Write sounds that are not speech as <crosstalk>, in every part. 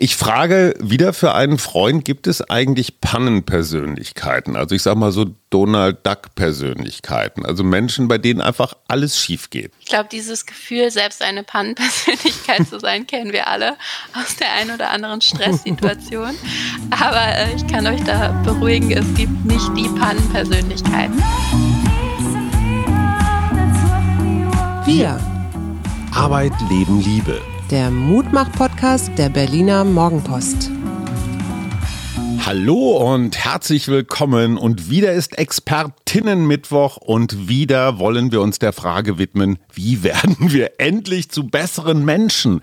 Ich frage wieder für einen Freund, gibt es eigentlich Pannenpersönlichkeiten? Also ich sage mal so Donald Duck Persönlichkeiten, also Menschen, bei denen einfach alles schief geht. Ich glaube, dieses Gefühl, selbst eine Pannenpersönlichkeit zu sein, kennen wir alle aus der einen oder anderen Stresssituation. Aber äh, ich kann euch da beruhigen, es gibt nicht die Pannenpersönlichkeiten. Wir. Arbeit, Leben, Liebe der Mutmach-Podcast der Berliner Morgenpost. Hallo und herzlich willkommen und wieder ist Expertinnenmittwoch und wieder wollen wir uns der Frage widmen, wie werden wir endlich zu besseren Menschen?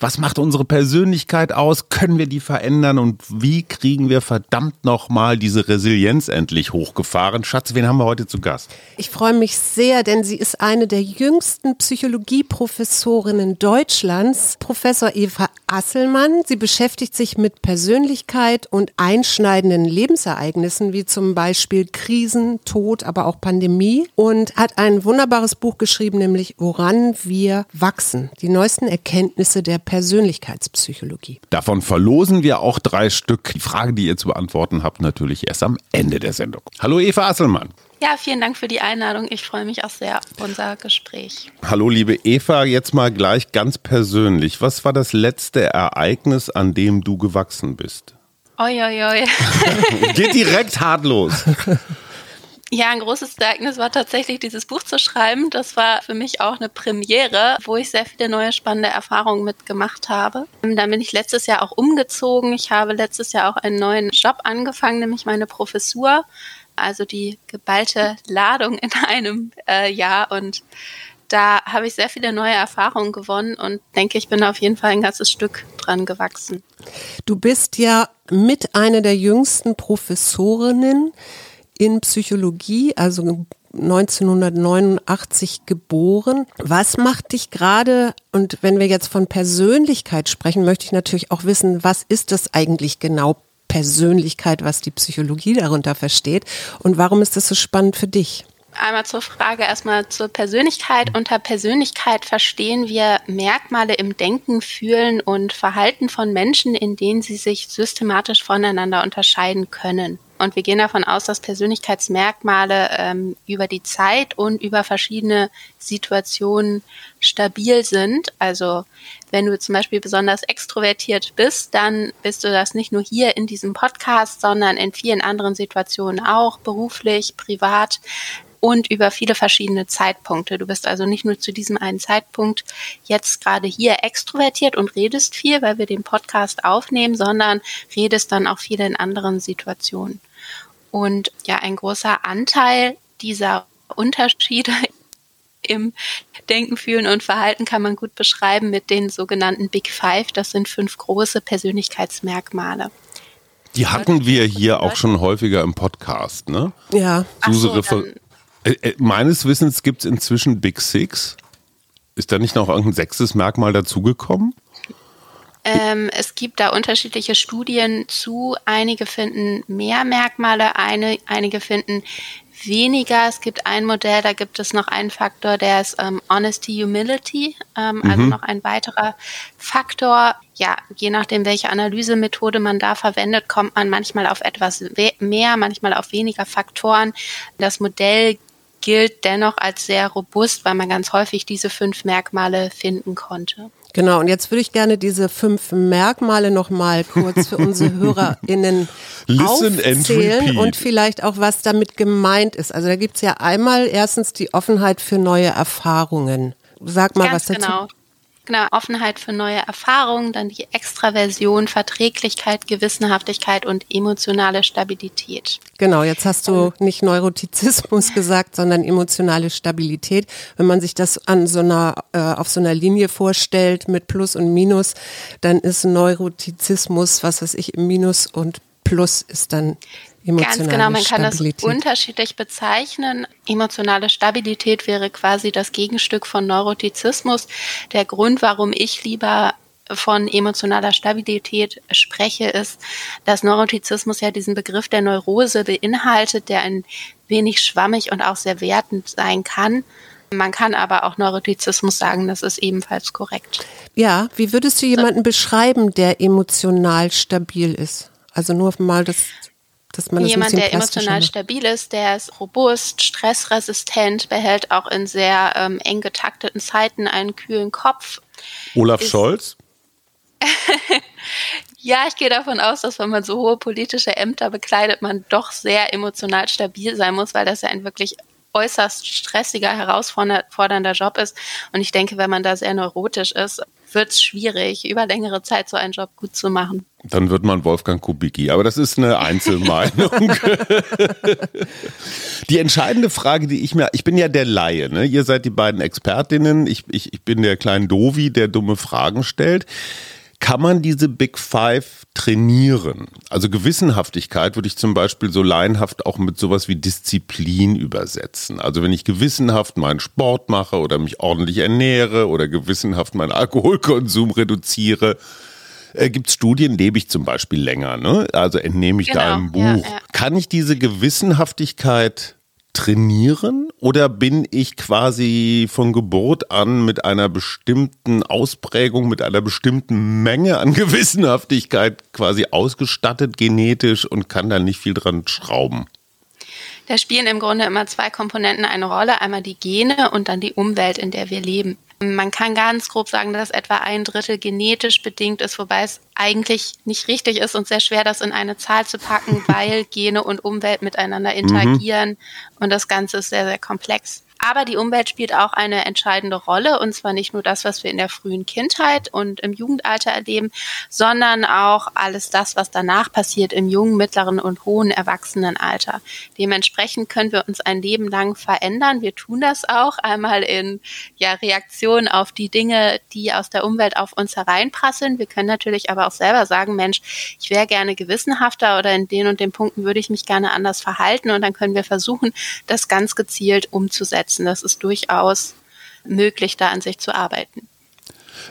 Was macht unsere Persönlichkeit aus? Können wir die verändern und wie kriegen wir verdammt nochmal diese Resilienz endlich hochgefahren? Schatz, wen haben wir heute zu Gast? Ich freue mich sehr, denn sie ist eine der jüngsten Psychologieprofessorinnen Deutschlands, Professor Eva Asselmann. Sie beschäftigt sich mit Persönlichkeit und einschneidenden Lebensereignissen wie zum Beispiel Krisen, Tod, aber auch Pandemie und hat ein wunderbares Buch geschrieben, nämlich Woran wir wachsen. Die neuesten Erkenntnisse der Persönlichkeitspsychologie. Davon verlosen wir auch drei Stück. Die Frage, die ihr zu beantworten habt, natürlich erst am Ende der Sendung. Hallo Eva Asselmann. Ja, vielen Dank für die Einladung. Ich freue mich auch sehr auf unser Gespräch. Hallo, liebe Eva, jetzt mal gleich ganz persönlich. Was war das letzte Ereignis, an dem du gewachsen bist? Oi, oi, oi. Geht direkt hart los. <laughs> Ja, ein großes Ereignis war tatsächlich dieses Buch zu schreiben. Das war für mich auch eine Premiere, wo ich sehr viele neue spannende Erfahrungen mitgemacht habe. Dann bin ich letztes Jahr auch umgezogen. Ich habe letztes Jahr auch einen neuen Job angefangen, nämlich meine Professur. Also die geballte Ladung in einem äh, Jahr und da habe ich sehr viele neue Erfahrungen gewonnen und denke, ich bin auf jeden Fall ein ganzes Stück dran gewachsen. Du bist ja mit einer der jüngsten Professorinnen in Psychologie, also 1989 geboren. Was macht dich gerade, und wenn wir jetzt von Persönlichkeit sprechen, möchte ich natürlich auch wissen, was ist das eigentlich genau Persönlichkeit, was die Psychologie darunter versteht und warum ist das so spannend für dich? Einmal zur Frage erstmal zur Persönlichkeit. Unter Persönlichkeit verstehen wir Merkmale im Denken, Fühlen und Verhalten von Menschen, in denen sie sich systematisch voneinander unterscheiden können. Und wir gehen davon aus, dass Persönlichkeitsmerkmale ähm, über die Zeit und über verschiedene Situationen stabil sind. Also wenn du zum Beispiel besonders extrovertiert bist, dann bist du das nicht nur hier in diesem Podcast, sondern in vielen anderen Situationen auch, beruflich, privat und über viele verschiedene Zeitpunkte. Du bist also nicht nur zu diesem einen Zeitpunkt jetzt gerade hier extrovertiert und redest viel, weil wir den Podcast aufnehmen, sondern redest dann auch viel in anderen Situationen. Und ja, ein großer Anteil dieser Unterschiede <laughs> im Denken, Fühlen und Verhalten kann man gut beschreiben mit den sogenannten Big Five. Das sind fünf große Persönlichkeitsmerkmale. Die hatten wir hier auch schon häufiger im Podcast, ne? Ja. Suse so, äh, meines Wissens gibt es inzwischen Big Six. Ist da nicht noch irgendein sechstes Merkmal dazugekommen? Ähm, es gibt da unterschiedliche Studien zu. Einige finden mehr Merkmale, eine, einige finden weniger. Es gibt ein Modell, da gibt es noch einen Faktor, der ist ähm, Honesty Humility, ähm, also mhm. also noch ein weiterer Faktor. Ja, je nachdem, welche Analysemethode man da verwendet, kommt man manchmal auf etwas mehr, manchmal auf weniger Faktoren. Das Modell gilt dennoch als sehr robust, weil man ganz häufig diese fünf Merkmale finden konnte. Genau, und jetzt würde ich gerne diese fünf Merkmale nochmal kurz für unsere <laughs> HörerInnen aufzählen und vielleicht auch, was damit gemeint ist. Also da gibt es ja einmal erstens die Offenheit für neue Erfahrungen. Sag mal Ganz was dazu. Genau. Genau, Offenheit für neue Erfahrungen, dann die Extraversion, Verträglichkeit, Gewissenhaftigkeit und emotionale Stabilität. Genau, jetzt hast du nicht Neurotizismus gesagt, sondern emotionale Stabilität. Wenn man sich das an so einer, äh, auf so einer Linie vorstellt mit Plus und Minus, dann ist Neurotizismus, was weiß ich, im Minus und Plus ist dann Emotionale Ganz genau, man kann Stabilität. das unterschiedlich bezeichnen. Emotionale Stabilität wäre quasi das Gegenstück von Neurotizismus. Der Grund, warum ich lieber von emotionaler Stabilität spreche, ist, dass Neurotizismus ja diesen Begriff der Neurose beinhaltet, der ein wenig schwammig und auch sehr wertend sein kann. Man kann aber auch Neurotizismus sagen, das ist ebenfalls korrekt. Ja, wie würdest du jemanden beschreiben, der emotional stabil ist? Also nur mal das dass man Jemand, der emotional macht. stabil ist, der ist robust, stressresistent, behält auch in sehr ähm, eng getakteten Zeiten einen kühlen Kopf. Olaf ist, Scholz? <laughs> ja, ich gehe davon aus, dass wenn man so hohe politische Ämter bekleidet, man doch sehr emotional stabil sein muss, weil das ja ein wirklich äußerst stressiger, herausfordernder Job ist. Und ich denke, wenn man da sehr neurotisch ist, wird es schwierig, über längere Zeit so einen Job gut zu machen. Dann wird man Wolfgang Kubicki, aber das ist eine Einzelmeinung. <laughs> die entscheidende Frage, die ich mir, ich bin ja der Laie, ne? ihr seid die beiden Expertinnen, ich, ich, ich bin der kleine Dovi, der dumme Fragen stellt. Kann man diese Big Five trainieren? Also Gewissenhaftigkeit würde ich zum Beispiel so laienhaft auch mit sowas wie Disziplin übersetzen. Also wenn ich gewissenhaft meinen Sport mache oder mich ordentlich ernähre oder gewissenhaft meinen Alkoholkonsum reduziere, äh, gibt es Studien, lebe ich zum Beispiel länger, ne? Also entnehme ich genau, da ein Buch. Ja, ja. Kann ich diese Gewissenhaftigkeit trainieren oder bin ich quasi von Geburt an mit einer bestimmten Ausprägung, mit einer bestimmten Menge an <laughs> Gewissenhaftigkeit quasi ausgestattet genetisch und kann da nicht viel dran schrauben? Da spielen im Grunde immer zwei Komponenten eine Rolle, einmal die Gene und dann die Umwelt, in der wir leben. Man kann ganz grob sagen, dass etwa ein Drittel genetisch bedingt ist, wobei es eigentlich nicht richtig ist und sehr schwer, das in eine Zahl zu packen, <laughs> weil Gene und Umwelt miteinander interagieren mhm. und das Ganze ist sehr, sehr komplex. Aber die Umwelt spielt auch eine entscheidende Rolle und zwar nicht nur das, was wir in der frühen Kindheit und im Jugendalter erleben, sondern auch alles das, was danach passiert im jungen, mittleren und hohen Erwachsenenalter. Dementsprechend können wir uns ein Leben lang verändern. Wir tun das auch einmal in ja, Reaktion auf die Dinge, die aus der Umwelt auf uns hereinprasseln. Wir können natürlich aber auch selber sagen, Mensch, ich wäre gerne gewissenhafter oder in den und den Punkten würde ich mich gerne anders verhalten und dann können wir versuchen, das ganz gezielt umzusetzen umsetzen. Das ist durchaus möglich, da an sich zu arbeiten.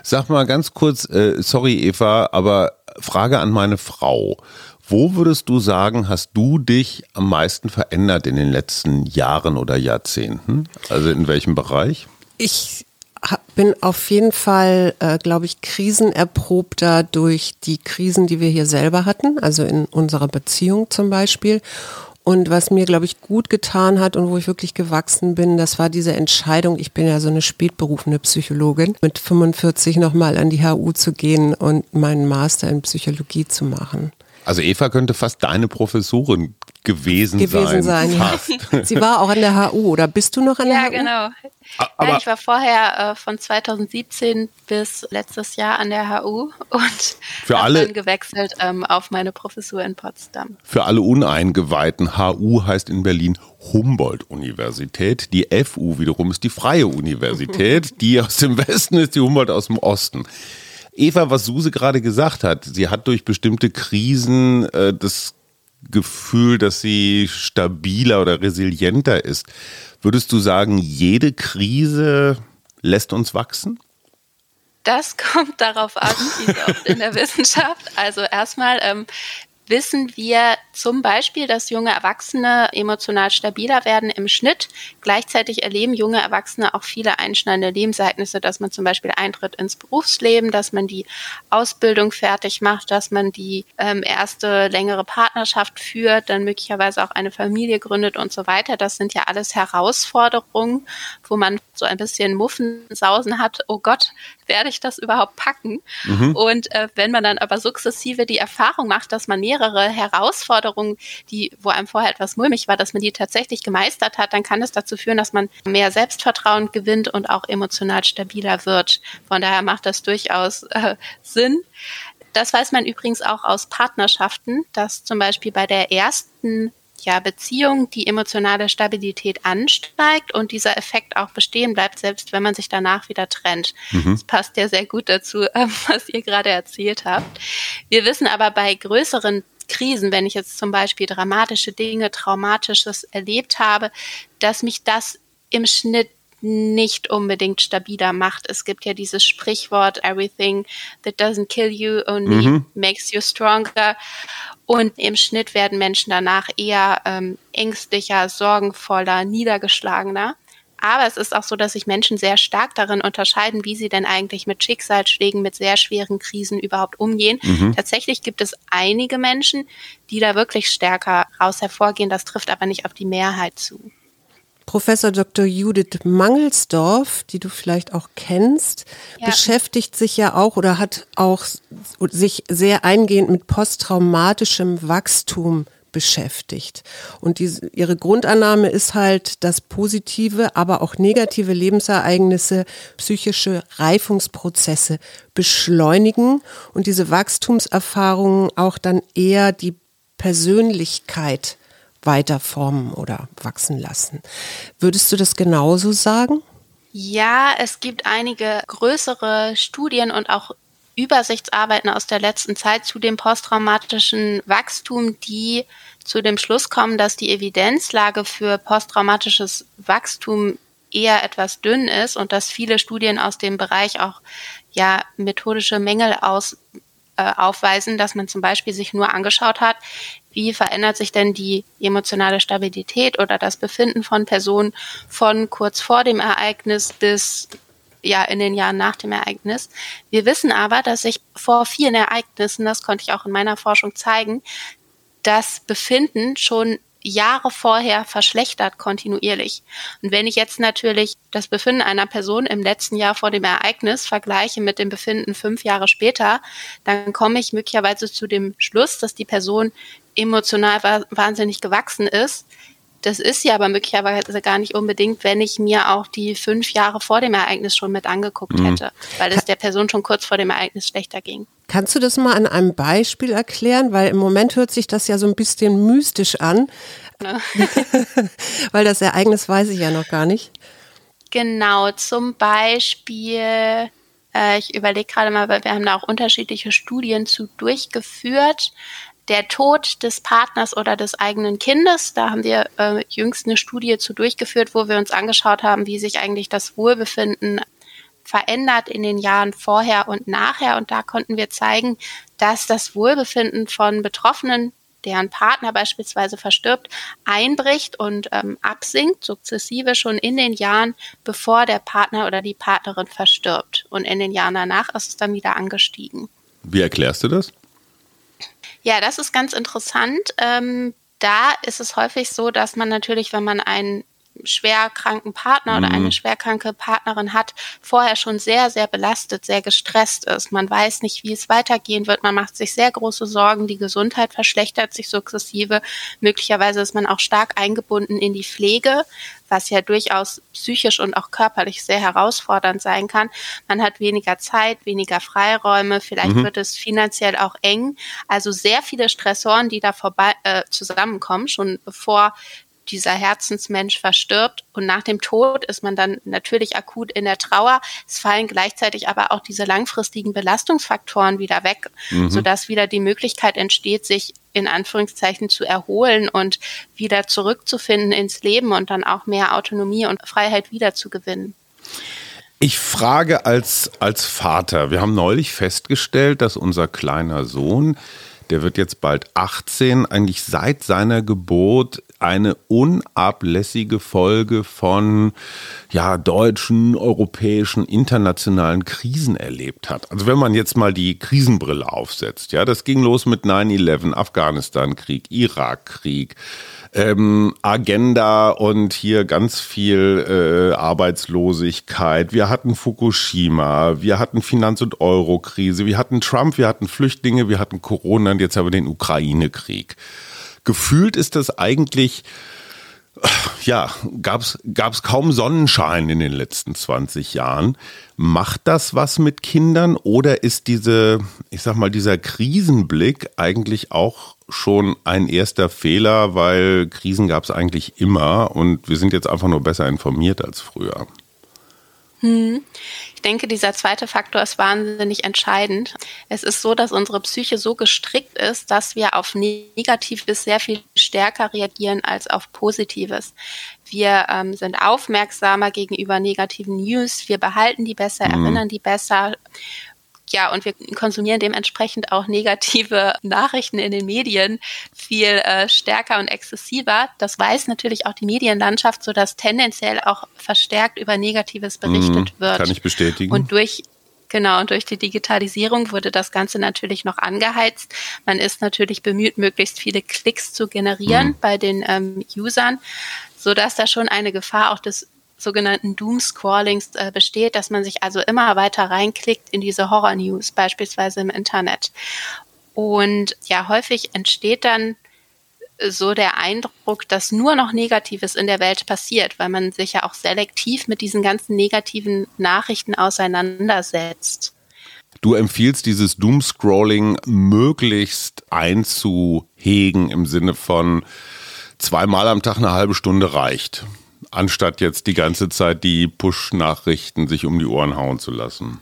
Sag mal ganz kurz, äh, sorry Eva, aber Frage an meine Frau. Wo würdest du sagen, hast du dich am meisten verändert in den letzten Jahren oder Jahrzehnten? Also in welchem Bereich? Ich bin auf jeden Fall, äh, glaube ich, krisenerprobter durch die Krisen, die wir hier selber hatten, also in unserer Beziehung zum Beispiel. Und was mir, glaube ich, gut getan hat und wo ich wirklich gewachsen bin, das war diese Entscheidung, ich bin ja so eine spätberufene Psychologin, mit 45 nochmal an die HU zu gehen und meinen Master in Psychologie zu machen. Also Eva könnte fast deine Professorin gewesen, gewesen sein. sein ja. <laughs> Sie war auch an der HU, oder bist du noch an der ja, HU? Ja, genau. Aber ja, ich war vorher äh, von 2017 bis letztes Jahr an der HU <laughs> und für alle, dann gewechselt ähm, auf meine Professur in Potsdam. Für alle Uneingeweihten, HU heißt in Berlin Humboldt-Universität. Die FU wiederum ist die Freie Universität. <laughs> die aus dem Westen ist die Humboldt aus dem Osten. Eva, was Suse gerade gesagt hat, sie hat durch bestimmte Krisen äh, das Gefühl, dass sie stabiler oder resilienter ist. Würdest du sagen, jede Krise lässt uns wachsen? Das kommt darauf an, wie so <laughs> oft in der Wissenschaft. Also erstmal, ähm, wissen wir zum Beispiel, dass junge Erwachsene emotional stabiler werden im Schnitt. Gleichzeitig erleben junge Erwachsene auch viele einschneidende Lebensereignisse, dass man zum Beispiel eintritt ins Berufsleben, dass man die Ausbildung fertig macht, dass man die ähm, erste längere Partnerschaft führt, dann möglicherweise auch eine Familie gründet und so weiter. Das sind ja alles Herausforderungen, wo man so ein bisschen Muffensausen hat. Oh Gott, werde ich das überhaupt packen? Mhm. Und äh, wenn man dann aber sukzessive die Erfahrung macht, dass man mehrere Herausforderungen, die, wo einem vorher etwas mulmig war, dass man die tatsächlich gemeistert hat, dann kann es dazu führen, dass man mehr Selbstvertrauen gewinnt und auch emotional stabiler wird. Von daher macht das durchaus äh, Sinn. Das weiß man übrigens auch aus Partnerschaften, dass zum Beispiel bei der ersten ja, Beziehung die emotionale Stabilität ansteigt und dieser Effekt auch bestehen bleibt, selbst wenn man sich danach wieder trennt. Mhm. Das passt ja sehr gut dazu, <laughs> ähm, was ihr gerade erzählt habt. Wir wissen aber bei größeren Krisen, wenn ich jetzt zum Beispiel dramatische Dinge, traumatisches erlebt habe, dass mich das im Schnitt nicht unbedingt stabiler macht. Es gibt ja dieses Sprichwort, everything that doesn't kill you only mhm. makes you stronger. Und im Schnitt werden Menschen danach eher ähm, ängstlicher, sorgenvoller, niedergeschlagener. Aber es ist auch so, dass sich Menschen sehr stark darin unterscheiden, wie sie denn eigentlich mit Schicksalsschlägen, mit sehr schweren Krisen überhaupt umgehen. Mhm. Tatsächlich gibt es einige Menschen, die da wirklich stärker raus hervorgehen. Das trifft aber nicht auf die Mehrheit zu. Professor Dr. Judith Mangelsdorf, die du vielleicht auch kennst, ja. beschäftigt sich ja auch oder hat auch sich sehr eingehend mit posttraumatischem Wachstum beschäftigt. Und diese, ihre Grundannahme ist halt, dass positive, aber auch negative Lebensereignisse psychische Reifungsprozesse beschleunigen und diese Wachstumserfahrungen auch dann eher die Persönlichkeit weiter formen oder wachsen lassen. Würdest du das genauso sagen? Ja, es gibt einige größere Studien und auch Übersichtsarbeiten aus der letzten Zeit zu dem posttraumatischen Wachstum, die zu dem Schluss kommen, dass die Evidenzlage für posttraumatisches Wachstum eher etwas dünn ist und dass viele Studien aus dem Bereich auch ja methodische Mängel aus, äh, aufweisen, dass man zum Beispiel sich nur angeschaut hat, wie verändert sich denn die emotionale Stabilität oder das Befinden von Personen von kurz vor dem Ereignis bis ja in den Jahren nach dem Ereignis. Wir wissen aber, dass sich vor vielen Ereignissen, das konnte ich auch in meiner Forschung zeigen, das Befinden schon Jahre vorher verschlechtert kontinuierlich. Und wenn ich jetzt natürlich das Befinden einer Person im letzten Jahr vor dem Ereignis vergleiche mit dem Befinden fünf Jahre später, dann komme ich möglicherweise zu dem Schluss, dass die Person emotional wahnsinnig gewachsen ist. Das ist sie aber möglicherweise gar nicht unbedingt, wenn ich mir auch die fünf Jahre vor dem Ereignis schon mit angeguckt mhm. hätte, weil es der Person schon kurz vor dem Ereignis schlechter ging. Kannst du das mal an einem Beispiel erklären? Weil im Moment hört sich das ja so ein bisschen mystisch an. Ne? <laughs> weil das Ereignis weiß ich ja noch gar nicht. Genau, zum Beispiel, äh, ich überlege gerade mal, weil wir haben da auch unterschiedliche Studien zu durchgeführt der Tod des Partners oder des eigenen Kindes. Da haben wir äh, jüngst eine Studie zu durchgeführt, wo wir uns angeschaut haben, wie sich eigentlich das Wohlbefinden verändert in den Jahren vorher und nachher. Und da konnten wir zeigen, dass das Wohlbefinden von Betroffenen, deren Partner beispielsweise verstirbt, einbricht und ähm, absinkt, sukzessive schon in den Jahren, bevor der Partner oder die Partnerin verstirbt. Und in den Jahren danach ist es dann wieder angestiegen. Wie erklärst du das? Ja, das ist ganz interessant. Ähm, da ist es häufig so, dass man natürlich, wenn man einen schwerkranken Partner oder eine mhm. schwerkranke Partnerin hat, vorher schon sehr, sehr belastet, sehr gestresst ist. Man weiß nicht, wie es weitergehen wird. Man macht sich sehr große Sorgen. Die Gesundheit verschlechtert sich sukzessive. Möglicherweise ist man auch stark eingebunden in die Pflege, was ja durchaus psychisch und auch körperlich sehr herausfordernd sein kann. Man hat weniger Zeit, weniger Freiräume. Vielleicht mhm. wird es finanziell auch eng. Also sehr viele Stressoren, die da vorbei äh, zusammenkommen, schon bevor dieser Herzensmensch verstirbt und nach dem Tod ist man dann natürlich akut in der Trauer. Es fallen gleichzeitig aber auch diese langfristigen Belastungsfaktoren wieder weg, mhm. sodass wieder die Möglichkeit entsteht, sich in Anführungszeichen zu erholen und wieder zurückzufinden ins Leben und dann auch mehr Autonomie und Freiheit wiederzugewinnen. Ich frage als, als Vater, wir haben neulich festgestellt, dass unser kleiner Sohn der wird jetzt bald 18, eigentlich seit seiner Geburt eine unablässige Folge von ja, deutschen, europäischen, internationalen Krisen erlebt hat. Also wenn man jetzt mal die Krisenbrille aufsetzt, ja, das ging los mit 9-11, Afghanistan-Krieg, Irak-Krieg, ähm, Agenda und hier ganz viel äh, Arbeitslosigkeit. Wir hatten Fukushima, wir hatten Finanz- und Euro-Krise, wir hatten Trump, wir hatten Flüchtlinge, wir hatten Corona und jetzt haben wir den Ukraine-Krieg. Gefühlt ist das eigentlich ja, gab es kaum Sonnenschein in den letzten 20 Jahren. Macht das was mit Kindern oder ist diese, ich sag mal, dieser Krisenblick eigentlich auch schon ein erster Fehler, weil Krisen gab es eigentlich immer und wir sind jetzt einfach nur besser informiert als früher? Hm. Ich denke, dieser zweite Faktor ist wahnsinnig entscheidend. Es ist so, dass unsere Psyche so gestrickt ist, dass wir auf Negatives sehr viel stärker reagieren als auf Positives. Wir ähm, sind aufmerksamer gegenüber negativen News, wir behalten die besser, mhm. erinnern die besser Ja, und wir konsumieren dementsprechend auch negative <laughs> Nachrichten in den Medien viel äh, stärker und exzessiver. Das weiß natürlich auch die Medienlandschaft, sodass tendenziell auch verstärkt über Negatives berichtet Mhm, wird. Kann ich bestätigen. Und durch Genau, und durch die Digitalisierung wurde das Ganze natürlich noch angeheizt. Man ist natürlich bemüht, möglichst viele Klicks zu generieren Mhm. bei den ähm, Usern, sodass da schon eine Gefahr auch des sogenannten Doom-Scrollings äh, besteht, dass man sich also immer weiter reinklickt in diese Horror-News, beispielsweise im Internet. Und ja, häufig entsteht dann so der Eindruck, dass nur noch Negatives in der Welt passiert, weil man sich ja auch selektiv mit diesen ganzen negativen Nachrichten auseinandersetzt. Du empfiehlst dieses Doomscrolling möglichst einzuhegen im Sinne von zweimal am Tag eine halbe Stunde reicht, anstatt jetzt die ganze Zeit die Push-Nachrichten sich um die Ohren hauen zu lassen.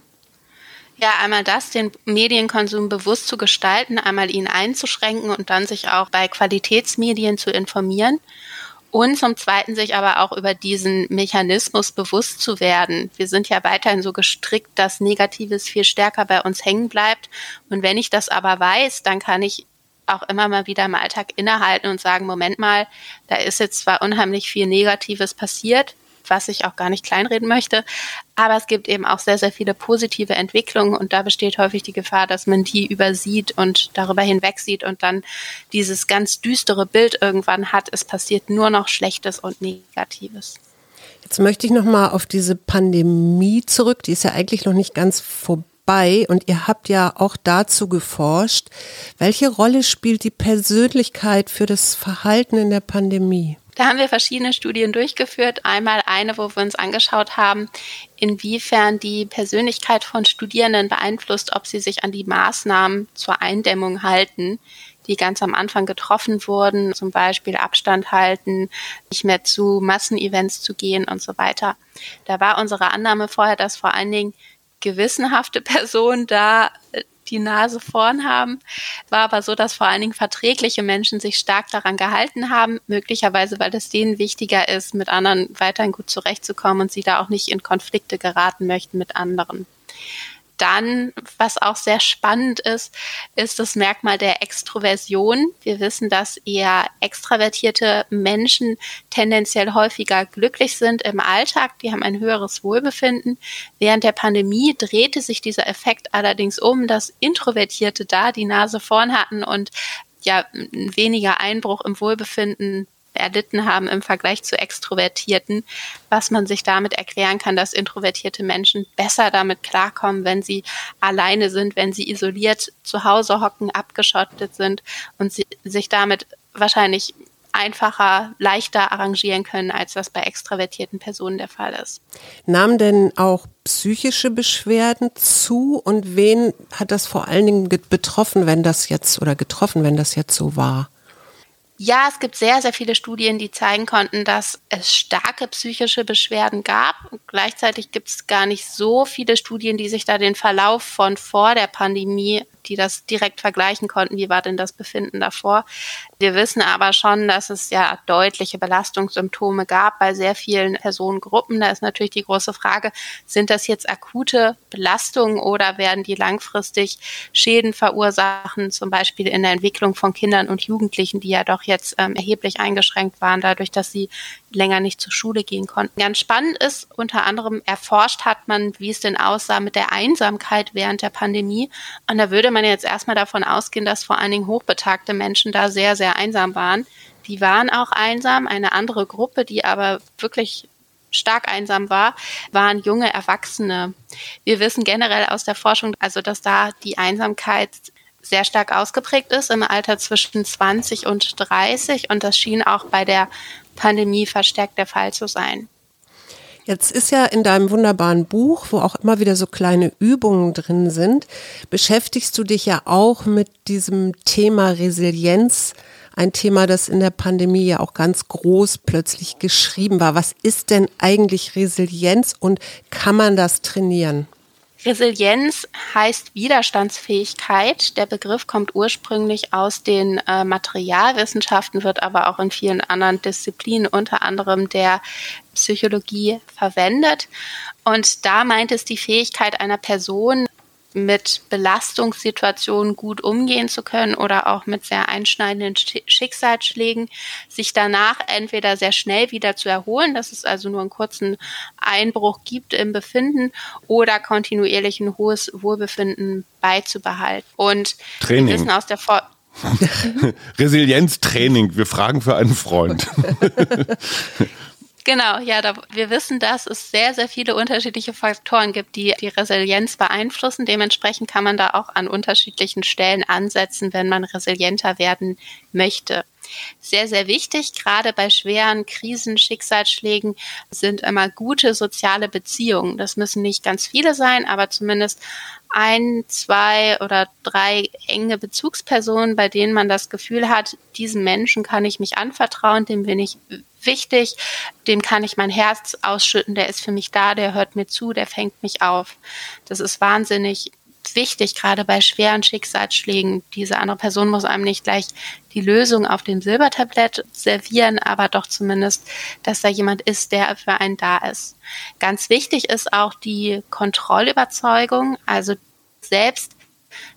Ja, einmal das, den Medienkonsum bewusst zu gestalten, einmal ihn einzuschränken und dann sich auch bei Qualitätsmedien zu informieren. Und zum Zweiten sich aber auch über diesen Mechanismus bewusst zu werden. Wir sind ja weiterhin so gestrickt, dass Negatives viel stärker bei uns hängen bleibt. Und wenn ich das aber weiß, dann kann ich auch immer mal wieder im Alltag innehalten und sagen, Moment mal, da ist jetzt zwar unheimlich viel Negatives passiert, was ich auch gar nicht kleinreden möchte. Aber es gibt eben auch sehr, sehr viele positive Entwicklungen und da besteht häufig die Gefahr, dass man die übersieht und darüber hinwegsieht und dann dieses ganz düstere Bild irgendwann hat, es passiert nur noch Schlechtes und Negatives. Jetzt möchte ich noch mal auf diese Pandemie zurück. Die ist ja eigentlich noch nicht ganz vorbei und ihr habt ja auch dazu geforscht. Welche Rolle spielt die Persönlichkeit für das Verhalten in der Pandemie? Da haben wir verschiedene Studien durchgeführt. Einmal eine, wo wir uns angeschaut haben, inwiefern die Persönlichkeit von Studierenden beeinflusst, ob sie sich an die Maßnahmen zur Eindämmung halten, die ganz am Anfang getroffen wurden, zum Beispiel Abstand halten, nicht mehr zu Massenevents zu gehen und so weiter. Da war unsere Annahme vorher, dass vor allen Dingen gewissenhafte <laughs> Personen da die Nase vorn haben. War aber so, dass vor allen Dingen verträgliche Menschen sich stark daran gehalten haben, möglicherweise, weil es denen wichtiger ist, mit anderen weiterhin gut zurechtzukommen und sie da auch nicht in Konflikte geraten möchten mit anderen. Dann, was auch sehr spannend ist, ist das Merkmal der Extroversion. Wir wissen, dass eher extravertierte Menschen tendenziell häufiger glücklich sind im Alltag. Die haben ein höheres Wohlbefinden. Während der Pandemie drehte sich dieser Effekt allerdings um, dass Introvertierte da die Nase vorn hatten und ja, weniger Einbruch im Wohlbefinden erlitten haben im Vergleich zu Extrovertierten, was man sich damit erklären kann, dass introvertierte Menschen besser damit klarkommen, wenn sie alleine sind, wenn sie isoliert zu Hause hocken, abgeschottet sind und sie sich damit wahrscheinlich einfacher, leichter arrangieren können, als das bei extravertierten Personen der Fall ist. Nahmen denn auch psychische Beschwerden zu und wen hat das vor allen Dingen betroffen, wenn das jetzt oder getroffen, wenn das jetzt so war? Ja, es gibt sehr, sehr viele Studien, die zeigen konnten, dass es starke psychische Beschwerden gab. Gleichzeitig gibt es gar nicht so viele Studien, die sich da den Verlauf von vor der Pandemie, die das direkt vergleichen konnten, wie war denn das Befinden davor. Wir wissen aber schon, dass es ja deutliche Belastungssymptome gab bei sehr vielen Personengruppen. Da ist natürlich die große Frage, sind das jetzt akute Belastungen oder werden die langfristig Schäden verursachen, zum Beispiel in der Entwicklung von Kindern und Jugendlichen, die ja doch jetzt ähm, erheblich eingeschränkt waren, dadurch, dass sie länger nicht zur Schule gehen konnten. Ganz spannend ist, unter anderem erforscht hat man, wie es denn aussah mit der Einsamkeit während der Pandemie. Und da würde man jetzt erstmal davon ausgehen, dass vor allen Dingen hochbetagte Menschen da sehr, sehr einsam waren. Die waren auch einsam. Eine andere Gruppe, die aber wirklich stark einsam war, waren junge Erwachsene. Wir wissen generell aus der Forschung, also dass da die Einsamkeit sehr stark ausgeprägt ist im Alter zwischen 20 und 30 und das schien auch bei der Pandemie verstärkt der Fall zu sein. Jetzt ist ja in deinem wunderbaren Buch, wo auch immer wieder so kleine Übungen drin sind, beschäftigst du dich ja auch mit diesem Thema Resilienz, ein Thema, das in der Pandemie ja auch ganz groß plötzlich geschrieben war. Was ist denn eigentlich Resilienz und kann man das trainieren? Resilienz heißt Widerstandsfähigkeit. Der Begriff kommt ursprünglich aus den äh, Materialwissenschaften, wird aber auch in vielen anderen Disziplinen, unter anderem der Psychologie, verwendet. Und da meint es die Fähigkeit einer Person, mit Belastungssituationen gut umgehen zu können oder auch mit sehr einschneidenden Schicksalsschlägen, sich danach entweder sehr schnell wieder zu erholen, dass es also nur einen kurzen Einbruch gibt im Befinden oder kontinuierlich ein hohes Wohlbefinden beizubehalten. Und Training. wir wissen aus der Vor <laughs> Resilienztraining. Wir fragen für einen Freund. <laughs> Genau, ja, da, wir wissen, dass es sehr, sehr viele unterschiedliche Faktoren gibt, die die Resilienz beeinflussen. Dementsprechend kann man da auch an unterschiedlichen Stellen ansetzen, wenn man resilienter werden möchte. Sehr, sehr wichtig, gerade bei schweren Krisen, Schicksalsschlägen, sind immer gute soziale Beziehungen. Das müssen nicht ganz viele sein, aber zumindest ein, zwei oder drei enge Bezugspersonen, bei denen man das Gefühl hat, diesen Menschen kann ich mich anvertrauen, dem bin ich wichtig, dem kann ich mein Herz ausschütten, der ist für mich da, der hört mir zu, der fängt mich auf. Das ist wahnsinnig wichtig, gerade bei schweren Schicksalsschlägen. Diese andere Person muss einem nicht gleich die Lösung auf dem Silbertablett servieren, aber doch zumindest, dass da jemand ist, der für einen da ist. Ganz wichtig ist auch die Kontrollüberzeugung, also selbst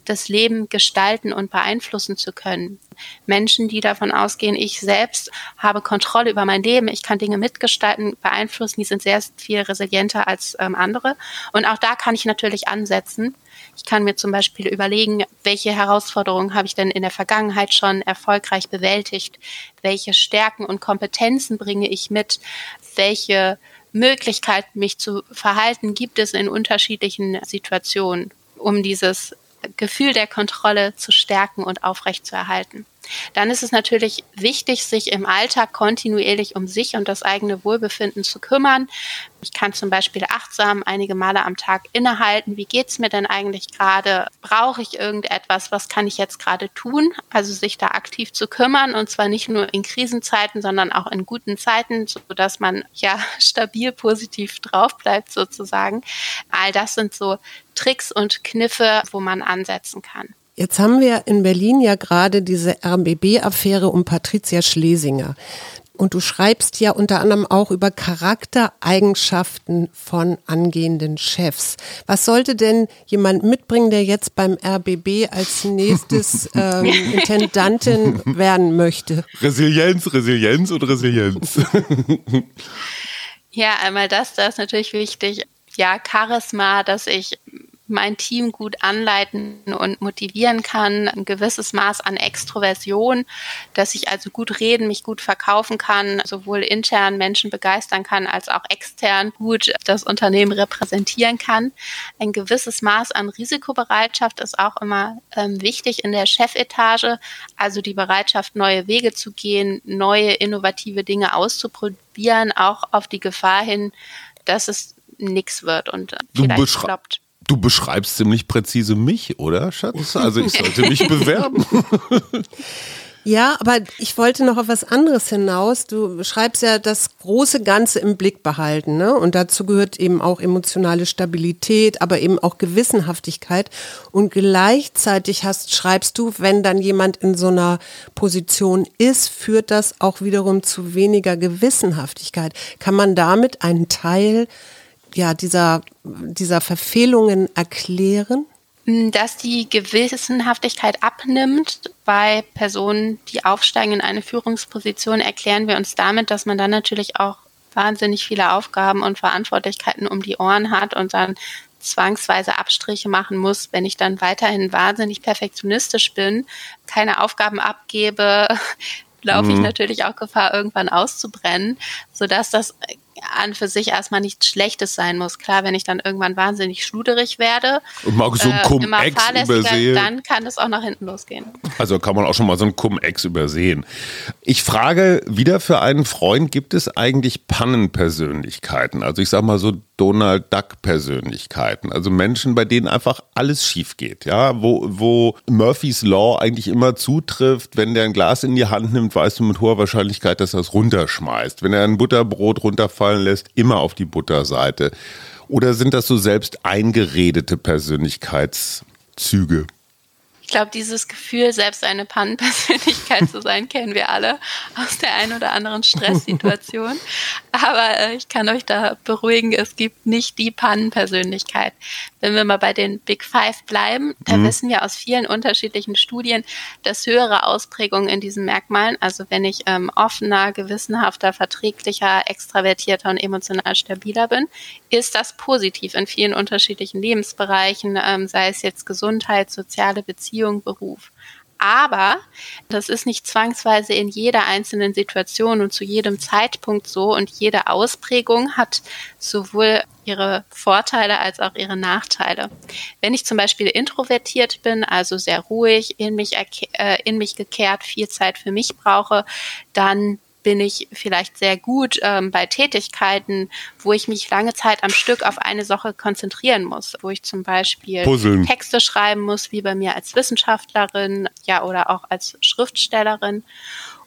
das Leben gestalten und beeinflussen zu können. Menschen, die davon ausgehen, ich selbst habe Kontrolle über mein Leben, ich kann Dinge mitgestalten, beeinflussen, die sind sehr viel resilienter als ähm, andere. Und auch da kann ich natürlich ansetzen. Ich kann mir zum Beispiel überlegen, welche Herausforderungen habe ich denn in der Vergangenheit schon erfolgreich bewältigt? Welche Stärken und Kompetenzen bringe ich mit? Welche Möglichkeiten, mich zu verhalten, gibt es in unterschiedlichen Situationen, um dieses Gefühl der Kontrolle zu stärken und aufrechtzuerhalten. Dann ist es natürlich wichtig, sich im Alltag kontinuierlich um sich und das eigene Wohlbefinden zu kümmern. Ich kann zum Beispiel achtsam einige Male am Tag innehalten. Wie geht's mir denn eigentlich gerade? Brauche ich irgendetwas? Was kann ich jetzt gerade tun? Also sich da aktiv zu kümmern und zwar nicht nur in Krisenzeiten, sondern auch in guten Zeiten, sodass man ja <laughs> stabil positiv drauf bleibt sozusagen. All das sind so Tricks und Kniffe, wo man ansetzen kann. Jetzt haben wir in Berlin ja gerade diese RBB-Affäre um Patricia Schlesinger. Und du schreibst ja unter anderem auch über Charaktereigenschaften von angehenden Chefs. Was sollte denn jemand mitbringen, der jetzt beim RBB als nächstes <laughs> ähm, Intendantin werden möchte? Resilienz, Resilienz und Resilienz. <laughs> ja, einmal das, das ist natürlich wichtig. Ja, Charisma, dass ich mein Team gut anleiten und motivieren kann, ein gewisses Maß an Extroversion, dass ich also gut reden, mich gut verkaufen kann, sowohl intern Menschen begeistern kann, als auch extern gut das Unternehmen repräsentieren kann. Ein gewisses Maß an Risikobereitschaft ist auch immer ähm, wichtig in der Chefetage, also die Bereitschaft, neue Wege zu gehen, neue innovative Dinge auszuprobieren, auch auf die Gefahr hin, dass es nichts wird und vielleicht klappt. Du beschreibst ziemlich präzise mich, oder, Schatz? Also ich sollte mich <laughs> bewerben. Ja, aber ich wollte noch auf was anderes hinaus. Du schreibst ja das große Ganze im Blick behalten, ne? Und dazu gehört eben auch emotionale Stabilität, aber eben auch Gewissenhaftigkeit. Und gleichzeitig hast, schreibst du, wenn dann jemand in so einer Position ist, führt das auch wiederum zu weniger Gewissenhaftigkeit. Kann man damit einen Teil ja, dieser, dieser Verfehlungen erklären? Mm, dass die Gewissenhaftigkeit abnimmt bei Personen, die aufsteigen in eine Führungsposition, erklären wir uns damit, dass man dann natürlich auch wahnsinnig viele Aufgaben und Verantwortlichkeiten um die Ohren hat und dann zwangsweise Abstriche machen muss, wenn ich dann weiterhin wahnsinnig perfektionistisch bin, keine Aufgaben abgebe, <laughs> laufe mhm. ich natürlich auch Gefahr, irgendwann auszubrennen, sodass das an für sich erstmal nichts Schlechtes sein muss. Klar, wenn ich dann irgendwann wahnsinnig schluderig werde, und mag so ein äh, Cum-Ex übersehen, dann kann es auch nach hinten losgehen. Also kann man auch schon mal so ein Cum-Ex übersehen. Ich frage wieder für einen Freund, gibt es eigentlich Pannenpersönlichkeiten? Also ich sag mal so Donald Duck Persönlichkeiten, also Menschen, bei denen einfach alles schief geht, ja, wo, wo Murphy's Law eigentlich immer zutrifft, wenn der ein Glas in die Hand nimmt, weißt du mit hoher Wahrscheinlichkeit, dass er es runterschmeißt. Wenn er ein Butterbrot runterfallen lässt, immer auf die Butterseite. Oder sind das so selbst eingeredete Persönlichkeitszüge? Ich glaube, dieses Gefühl, selbst eine Pannenpersönlichkeit zu sein, kennen wir alle aus der einen oder anderen Stresssituation. <laughs> Aber äh, ich kann euch da beruhigen, es gibt nicht die Pannenpersönlichkeit. Wenn wir mal bei den Big Five bleiben, da mhm. wissen wir aus vielen unterschiedlichen Studien, dass höhere Ausprägungen in diesen Merkmalen, also wenn ich ähm, offener, gewissenhafter, verträglicher, extravertierter und emotional stabiler bin, ist das positiv in vielen unterschiedlichen Lebensbereichen, ähm, sei es jetzt Gesundheit, soziale Beziehung, Beruf. Aber das ist nicht zwangsweise in jeder einzelnen Situation und zu jedem Zeitpunkt so und jede Ausprägung hat sowohl ihre Vorteile als auch ihre Nachteile. Wenn ich zum Beispiel introvertiert bin, also sehr ruhig, in mich, äh, in mich gekehrt, viel Zeit für mich brauche, dann bin ich vielleicht sehr gut ähm, bei Tätigkeiten, wo ich mich lange Zeit am Stück auf eine Sache konzentrieren muss, wo ich zum Beispiel Puzzeln. Texte schreiben muss, wie bei mir als Wissenschaftlerin, ja, oder auch als Schriftstellerin.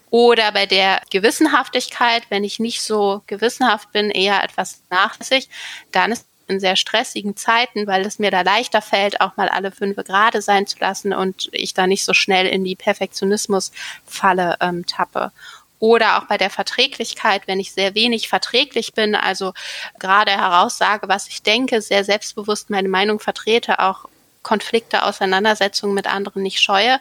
Oder bei der Gewissenhaftigkeit, wenn ich nicht so gewissenhaft bin, eher etwas nachlässig, dann ist in sehr stressigen Zeiten, weil es mir da leichter fällt, auch mal alle fünf gerade sein zu lassen und ich da nicht so schnell in die Perfektionismusfalle ähm, tappe. Oder auch bei der Verträglichkeit, wenn ich sehr wenig verträglich bin, also gerade heraussage, was ich denke, sehr selbstbewusst meine Meinung vertrete, auch Konflikte, Auseinandersetzungen mit anderen nicht scheue,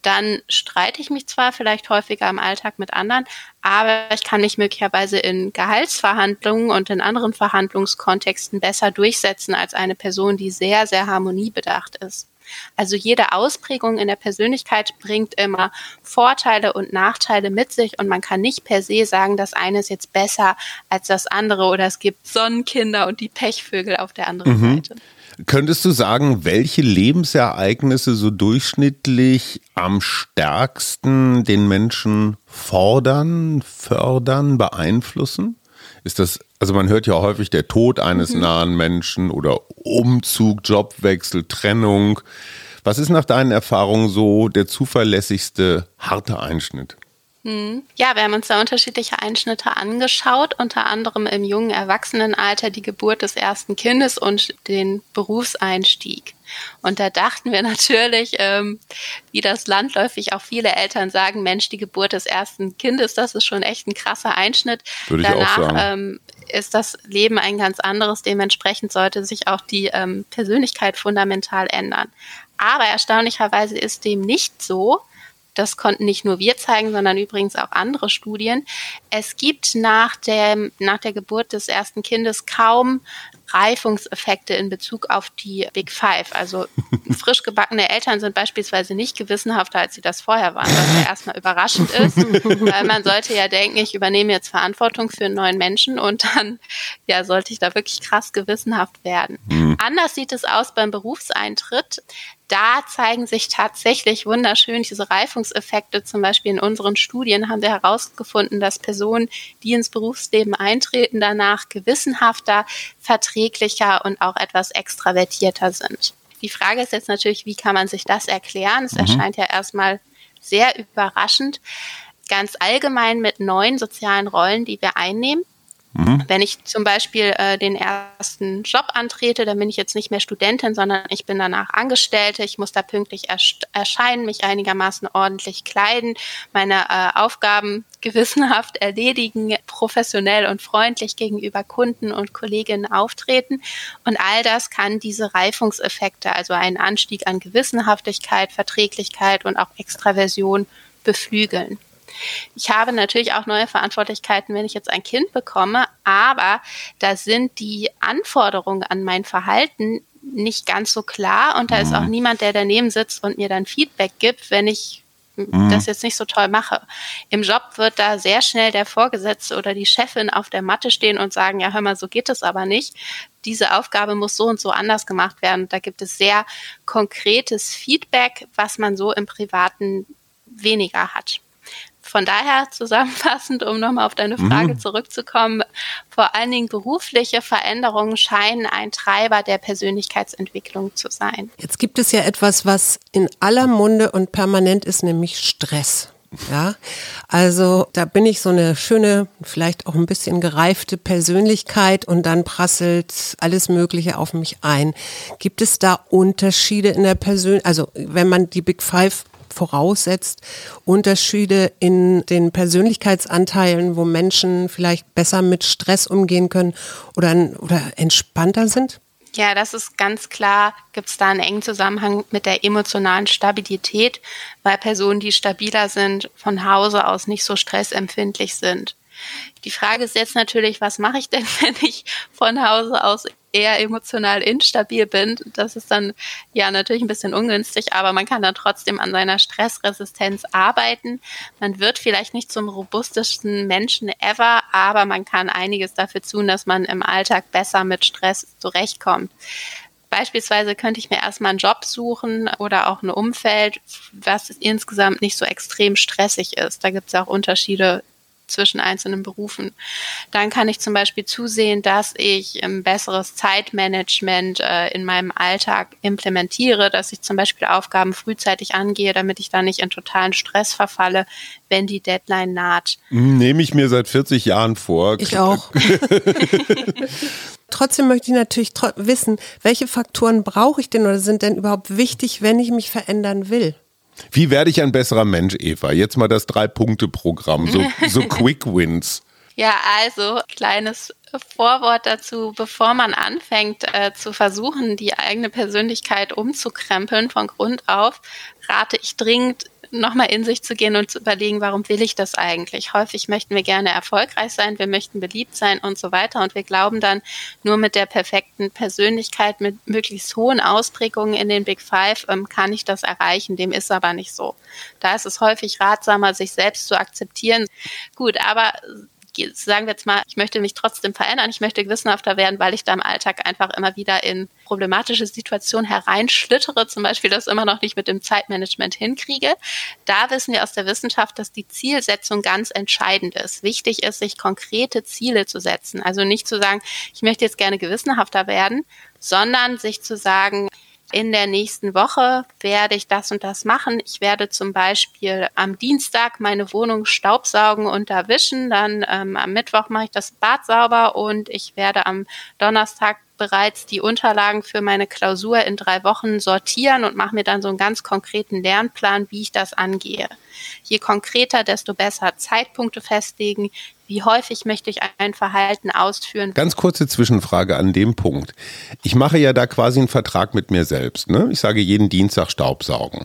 dann streite ich mich zwar vielleicht häufiger im Alltag mit anderen, aber ich kann mich möglicherweise in Gehaltsverhandlungen und in anderen Verhandlungskontexten besser durchsetzen als eine Person, die sehr, sehr harmoniebedacht ist. Also jede Ausprägung in der Persönlichkeit bringt immer Vorteile und Nachteile mit sich und man kann nicht per se sagen, das eine ist jetzt besser als das andere oder es gibt Sonnenkinder und die Pechvögel auf der anderen mhm. Seite. Könntest du sagen, welche Lebensereignisse so durchschnittlich am stärksten den Menschen fordern, fördern, beeinflussen? Ist das, also man hört ja häufig der Tod eines mhm. nahen Menschen oder Umzug, Jobwechsel, Trennung. Was ist nach deinen Erfahrungen so der zuverlässigste harte Einschnitt? Hm. Ja, wir haben uns da unterschiedliche Einschnitte angeschaut, unter anderem im jungen Erwachsenenalter die Geburt des ersten Kindes und den Berufseinstieg. Und da dachten wir <laughs> natürlich, ähm, wie das landläufig auch viele Eltern sagen, Mensch, die Geburt des ersten Kindes, das ist schon echt ein krasser Einschnitt. Würde ich Danach, auch sagen. Ähm, ist das Leben ein ganz anderes. Dementsprechend sollte sich auch die ähm, Persönlichkeit fundamental ändern. Aber erstaunlicherweise ist dem nicht so. Das konnten nicht nur wir zeigen, sondern übrigens auch andere Studien. Es gibt nach, dem, nach der Geburt des ersten Kindes kaum Reifungseffekte in Bezug auf die Big Five. Also <laughs> frisch gebackene Eltern sind beispielsweise nicht gewissenhafter, als sie das vorher waren, was ja erstmal überraschend ist, <laughs> weil man sollte ja denken, ich übernehme jetzt Verantwortung für einen neuen Menschen und dann ja sollte ich da wirklich krass gewissenhaft werden. Mhm. Anders sieht es aus beim Berufseintritt da zeigen sich tatsächlich wunderschön diese Reifungseffekte. Zum Beispiel in unseren Studien haben wir herausgefunden, dass Personen, die ins Berufsleben eintreten, danach gewissenhafter, verträglicher und auch etwas extravertierter sind. Die Frage ist jetzt natürlich, wie kann man sich das erklären? Es mhm. erscheint ja erstmal sehr überraschend. Ganz allgemein mit neuen sozialen Rollen, die wir einnehmen, Mhm. Wenn ich zum Beispiel äh, den ersten Job antrete, dann bin ich jetzt nicht mehr Studentin, sondern ich bin danach Angestellte. Ich muss da pünktlich erscheinen, mich einigermaßen ordentlich kleiden, meine äh, Aufgaben <laughs> gewissenhaft erledigen, professionell und freundlich gegenüber Kunden und Kolleginnen auftreten. Und all das kann diese Reifungseffekte, also einen Anstieg an Gewissenhaftigkeit, Verträglichkeit und auch Extraversion beflügeln. Ich habe natürlich auch neue Verantwortlichkeiten, wenn ich jetzt ein Kind bekomme, aber da sind die Anforderungen an mein Verhalten nicht ganz so klar und da ist auch mhm. niemand, der daneben sitzt und mir dann Feedback gibt, wenn ich mhm. das jetzt nicht so toll mache. Im Job wird da sehr schnell der Vorgesetzte oder die Chefin auf der Matte stehen und sagen, ja, hör mal, so geht es aber nicht. Diese Aufgabe muss so und so anders gemacht werden. Da gibt es sehr konkretes Feedback, was man so im Privaten weniger hat. Von daher zusammenfassend, um nochmal auf deine Frage mhm. zurückzukommen, vor allen Dingen berufliche Veränderungen scheinen ein Treiber der Persönlichkeitsentwicklung zu sein. Jetzt gibt es ja etwas, was in aller Munde und permanent ist, nämlich Stress. Ja, also da bin ich so eine schöne, vielleicht auch ein bisschen gereifte Persönlichkeit und dann prasselt alles Mögliche auf mich ein. Gibt es da Unterschiede in der Persönlichkeit, also wenn man die Big Five voraussetzt, Unterschiede in den Persönlichkeitsanteilen, wo Menschen vielleicht besser mit Stress umgehen können oder, oder entspannter sind? Ja, das ist ganz klar, gibt es da einen engen Zusammenhang mit der emotionalen Stabilität, weil Personen, die stabiler sind, von Hause aus nicht so stressempfindlich sind. Die Frage ist jetzt natürlich, was mache ich denn, <laughs> wenn ich von Hause aus eher emotional instabil bin? Das ist dann ja natürlich ein bisschen ungünstig, aber man kann dann trotzdem an seiner Stressresistenz arbeiten. Man wird vielleicht nicht zum robustesten Menschen ever, aber man kann einiges dafür tun, dass man im Alltag besser mit Stress zurechtkommt. Beispielsweise könnte ich mir erstmal einen Job suchen oder auch ein Umfeld, was insgesamt nicht so extrem stressig ist. Da gibt es auch Unterschiede zwischen einzelnen Berufen. Dann kann ich zum Beispiel zusehen, dass ich ein besseres Zeitmanagement äh, in meinem Alltag implementiere, dass ich zum Beispiel Aufgaben frühzeitig angehe, damit ich da nicht in totalen Stress verfalle, wenn die Deadline naht. Nehme ich mir seit 40 Jahren vor. Ich auch. <laughs> Trotzdem möchte ich natürlich wissen, welche Faktoren brauche ich denn oder sind denn überhaupt wichtig, wenn ich mich verändern will? Wie werde ich ein besserer Mensch, Eva? Jetzt mal das Drei-Punkte-Programm, so, so <laughs> Quick Wins. Ja, also kleines Vorwort dazu, bevor man anfängt äh, zu versuchen, die eigene Persönlichkeit umzukrempeln von Grund auf, rate ich dringend, nochmal in sich zu gehen und zu überlegen, warum will ich das eigentlich? Häufig möchten wir gerne erfolgreich sein, wir möchten beliebt sein und so weiter. Und wir glauben dann, nur mit der perfekten Persönlichkeit, mit möglichst hohen Ausprägungen in den Big Five ähm, kann ich das erreichen. Dem ist aber nicht so. Da ist es häufig ratsamer, sich selbst zu akzeptieren. Gut, aber sagen wir jetzt mal, ich möchte mich trotzdem verändern, ich möchte gewissenhafter werden, weil ich da im Alltag einfach immer wieder in problematische Situationen hereinschlittere, zum Beispiel das immer noch nicht mit dem Zeitmanagement hinkriege. Da wissen wir aus der Wissenschaft, dass die Zielsetzung ganz entscheidend ist. Wichtig ist, sich konkrete Ziele zu setzen. Also nicht zu sagen, ich möchte jetzt gerne gewissenhafter werden, sondern sich zu sagen, in der nächsten Woche werde ich das und das machen. Ich werde zum Beispiel am Dienstag meine Wohnung staubsaugen und erwischen. Dann ähm, am Mittwoch mache ich das Bad sauber und ich werde am Donnerstag bereits die Unterlagen für meine Klausur in drei Wochen sortieren und mache mir dann so einen ganz konkreten Lernplan, wie ich das angehe. Je konkreter, desto besser Zeitpunkte festlegen. Wie häufig möchte ich ein Verhalten ausführen? Ganz kurze Zwischenfrage an dem Punkt. Ich mache ja da quasi einen Vertrag mit mir selbst. Ne? Ich sage jeden Dienstag Staubsaugen.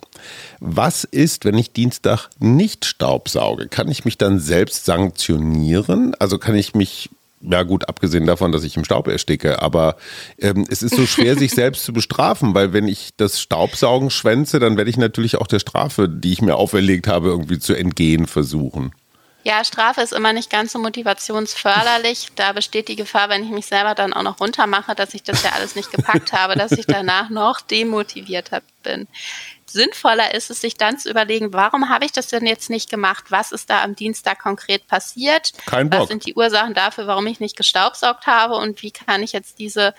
Was ist, wenn ich Dienstag nicht Staubsauge? Kann ich mich dann selbst sanktionieren? Also kann ich mich ja gut, abgesehen davon, dass ich im Staub ersticke, aber ähm, es ist so schwer, sich <laughs> selbst zu bestrafen, weil wenn ich das Staubsaugen schwänze, dann werde ich natürlich auch der Strafe, die ich mir auferlegt habe, irgendwie zu entgehen versuchen. Ja, Strafe ist immer nicht ganz so motivationsförderlich. Da besteht die Gefahr, wenn ich mich selber dann auch noch runtermache, dass ich das ja alles nicht gepackt habe, dass ich <laughs> danach noch demotivierter bin. Sinnvoller ist es, sich dann zu überlegen, warum habe ich das denn jetzt nicht gemacht? Was ist da am Dienstag konkret passiert? Kein Bock. Was sind die Ursachen dafür, warum ich nicht gestaubsaugt habe? Und wie kann ich jetzt diese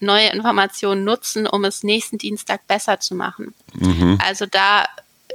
neue Information nutzen, um es nächsten Dienstag besser zu machen? Mhm. Also da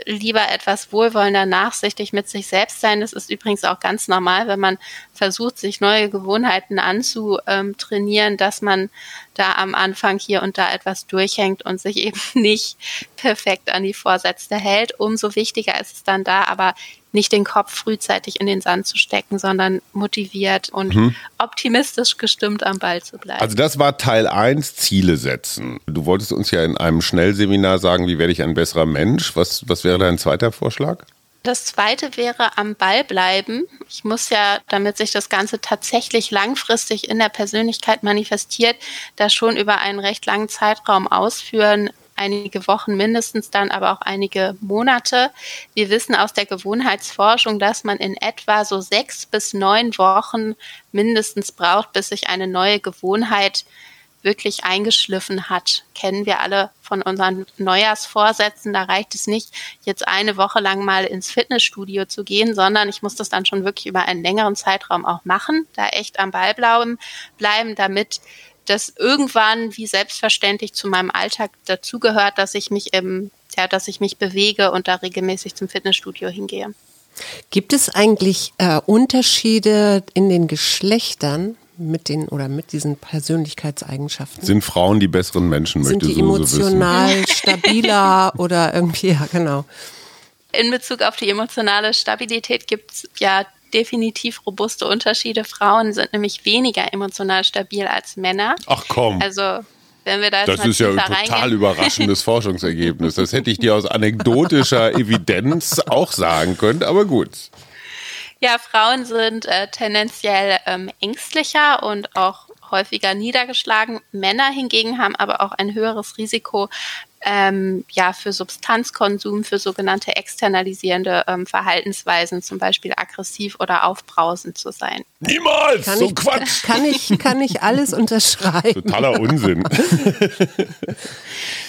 lieber etwas wohlwollender, nachsichtig mit sich selbst sein. Das ist übrigens auch ganz normal, wenn man versucht, sich neue Gewohnheiten anzutrainieren, dass man da am Anfang hier und da etwas durchhängt und sich <laughs> eben nicht perfekt an die Vorsätze hält. Umso wichtiger ist es dann da, aber nicht den Kopf frühzeitig in den Sand zu stecken, sondern motiviert und mhm. optimistisch gestimmt am Ball zu bleiben. Also das war Teil 1, Ziele setzen. Du wolltest uns ja in einem Schnellseminar sagen, wie werde ich ein besserer Mensch. Was, was wäre dein zweiter Vorschlag? Das zweite wäre am Ball bleiben. Ich muss ja, damit sich das Ganze tatsächlich langfristig in der Persönlichkeit manifestiert, das schon über einen recht langen Zeitraum ausführen, einige Wochen mindestens, dann aber auch einige Monate. Wir wissen aus der Gewohnheitsforschung, dass man in etwa so sechs bis neun Wochen mindestens braucht, bis sich eine neue Gewohnheit wirklich eingeschliffen hat. Kennen wir alle von unseren Neujahrsvorsätzen. Da reicht es nicht, jetzt eine Woche lang mal ins Fitnessstudio zu gehen, sondern ich muss das dann schon wirklich über einen längeren Zeitraum auch machen, da echt am Ball bleiben, damit das irgendwann wie selbstverständlich zu meinem Alltag dazugehört, dass ich mich im, ja, dass ich mich bewege und da regelmäßig zum Fitnessstudio hingehe. Gibt es eigentlich äh, Unterschiede in den Geschlechtern mit den oder mit diesen Persönlichkeitseigenschaften? Sind Frauen die besseren Menschen? Sind die emotional so stabiler <laughs> oder irgendwie, ja genau. In Bezug auf die emotionale Stabilität gibt es ja definitiv robuste Unterschiede. Frauen sind nämlich weniger emotional stabil als Männer. Ach komm. Also wenn wir da das ist ja ein total überraschendes <laughs> Forschungsergebnis. Das hätte ich dir aus anekdotischer <laughs> Evidenz auch sagen können, aber gut. Ja, Frauen sind äh, tendenziell ähm, ängstlicher und auch häufiger niedergeschlagen. Männer hingegen haben aber auch ein höheres Risiko ähm, ja, für Substanzkonsum, für sogenannte externalisierende ähm, Verhaltensweisen, zum Beispiel aggressiv oder aufbrausend zu sein. Niemals! Kann so ich, Quatsch! Kann ich, kann ich alles <laughs> unterschreiben. Totaler Unsinn. <laughs>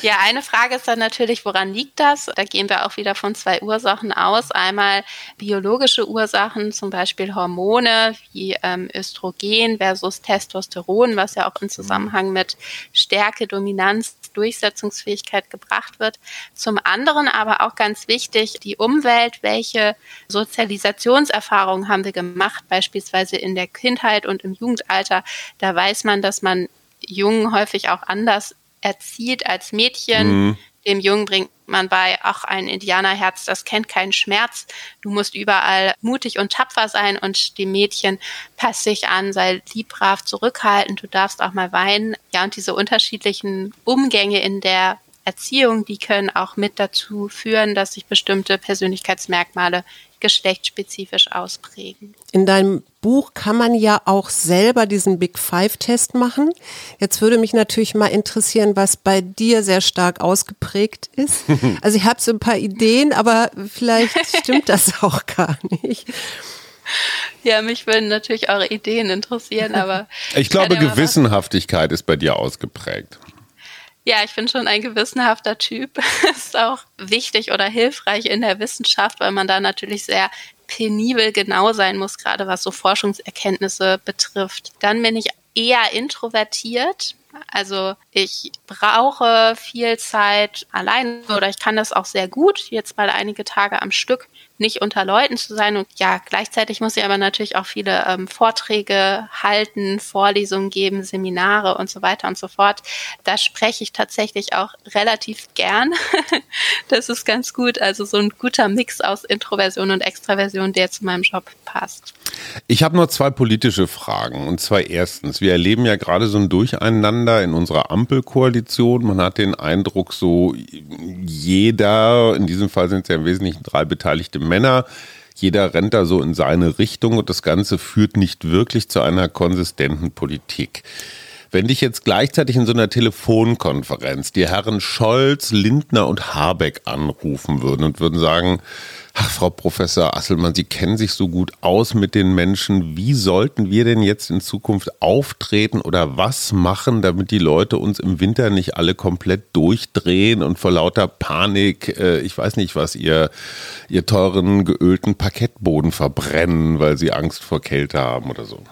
ja, eine Frage ist dann natürlich, woran liegt das? Da gehen wir auch wieder von zwei Ursachen aus. Einmal biologische Ursachen, zum Beispiel Hormone wie ähm, Östrogen versus Testosteron, was ja auch im Zusammenhang mit Stärke, Dominanz, Durchsetzungsfähigkeit gebracht wird. Zum anderen aber auch ganz wichtig, die Umwelt, welche Sozialisationserfahrungen haben wir gemacht, beispielsweise in der Kindheit und im Jugendalter. Da weiß man, dass man Jungen häufig auch anders erzieht als Mädchen. Mhm. Dem Jungen bringt man bei, ach, ein Indianerherz, das kennt keinen Schmerz. Du musst überall mutig und tapfer sein und dem Mädchen pass dich an, sei lieb, brav, zurückhaltend, du darfst auch mal weinen. Ja, und diese unterschiedlichen Umgänge in der Erziehung, die können auch mit dazu führen, dass sich bestimmte Persönlichkeitsmerkmale geschlechtsspezifisch ausprägen. In deinem Buch kann man ja auch selber diesen Big Five-Test machen. Jetzt würde mich natürlich mal interessieren, was bei dir sehr stark ausgeprägt ist. <laughs> Also ich habe so ein paar Ideen, aber vielleicht <laughs> stimmt das auch gar nicht. Ja, mich würden natürlich eure Ideen interessieren, aber. Ich glaube, Gewissenhaftigkeit ist bei dir ausgeprägt. Ja, ich bin schon ein gewissenhafter Typ. <laughs> ist auch wichtig oder hilfreich in der Wissenschaft, weil man da natürlich sehr penibel genau sein muss, gerade was so Forschungserkenntnisse betrifft. Dann bin ich eher introvertiert. Also ich brauche viel Zeit allein oder ich kann das auch sehr gut, jetzt mal einige Tage am Stück nicht unter Leuten zu sein. Und ja, gleichzeitig muss ich aber natürlich auch viele ähm, Vorträge halten, Vorlesungen geben, Seminare und so weiter und so fort. Da spreche ich tatsächlich auch relativ gern. <laughs> das ist ganz gut. Also so ein guter Mix aus Introversion und Extraversion, der zu meinem Job passt. Ich habe nur zwei politische Fragen. Und zwar erstens, wir erleben ja gerade so ein Durcheinander in unserer Ampelkoalition. Man hat den Eindruck, so jeder, in diesem Fall sind es ja im Wesentlichen drei beteiligte Männer. Jeder rennt da so in seine Richtung und das Ganze führt nicht wirklich zu einer konsistenten Politik. Wenn dich jetzt gleichzeitig in so einer Telefonkonferenz die Herren Scholz, Lindner und Habeck anrufen würden und würden sagen, ach Frau Professor Asselmann, Sie kennen sich so gut aus mit den Menschen, wie sollten wir denn jetzt in Zukunft auftreten oder was machen, damit die Leute uns im Winter nicht alle komplett durchdrehen und vor lauter Panik, äh, ich weiß nicht was, ihr, ihr teuren geölten Parkettboden verbrennen, weil sie Angst vor Kälte haben oder so?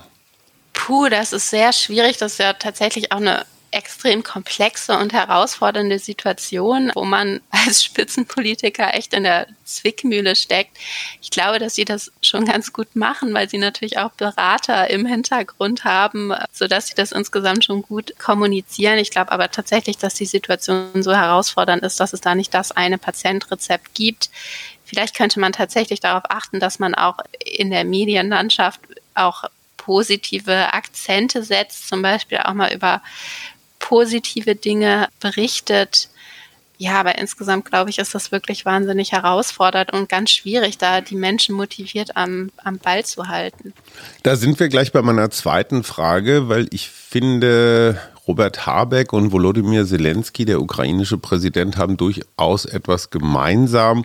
Puh, das ist sehr schwierig. Das ist ja tatsächlich auch eine extrem komplexe und herausfordernde Situation, wo man <laughs> als Spitzenpolitiker echt in der Zwickmühle steckt. Ich glaube, dass sie das schon ganz gut machen, weil sie natürlich auch Berater im Hintergrund haben, sodass sie das insgesamt schon gut kommunizieren. Ich glaube aber tatsächlich, dass die Situation so herausfordernd ist, dass es da nicht das eine Patientrezept gibt. Vielleicht könnte man tatsächlich darauf achten, dass man auch in der Medienlandschaft auch positive Akzente setzt, zum Beispiel auch mal über positive Dinge berichtet. Ja, aber insgesamt glaube ich, ist das wirklich wahnsinnig herausfordernd und ganz schwierig, da die Menschen motiviert am, am Ball zu halten. Da sind wir gleich bei meiner zweiten Frage, weil ich finde, Robert Habeck und Volodymyr Zelensky, der ukrainische Präsident, haben durchaus etwas gemeinsam.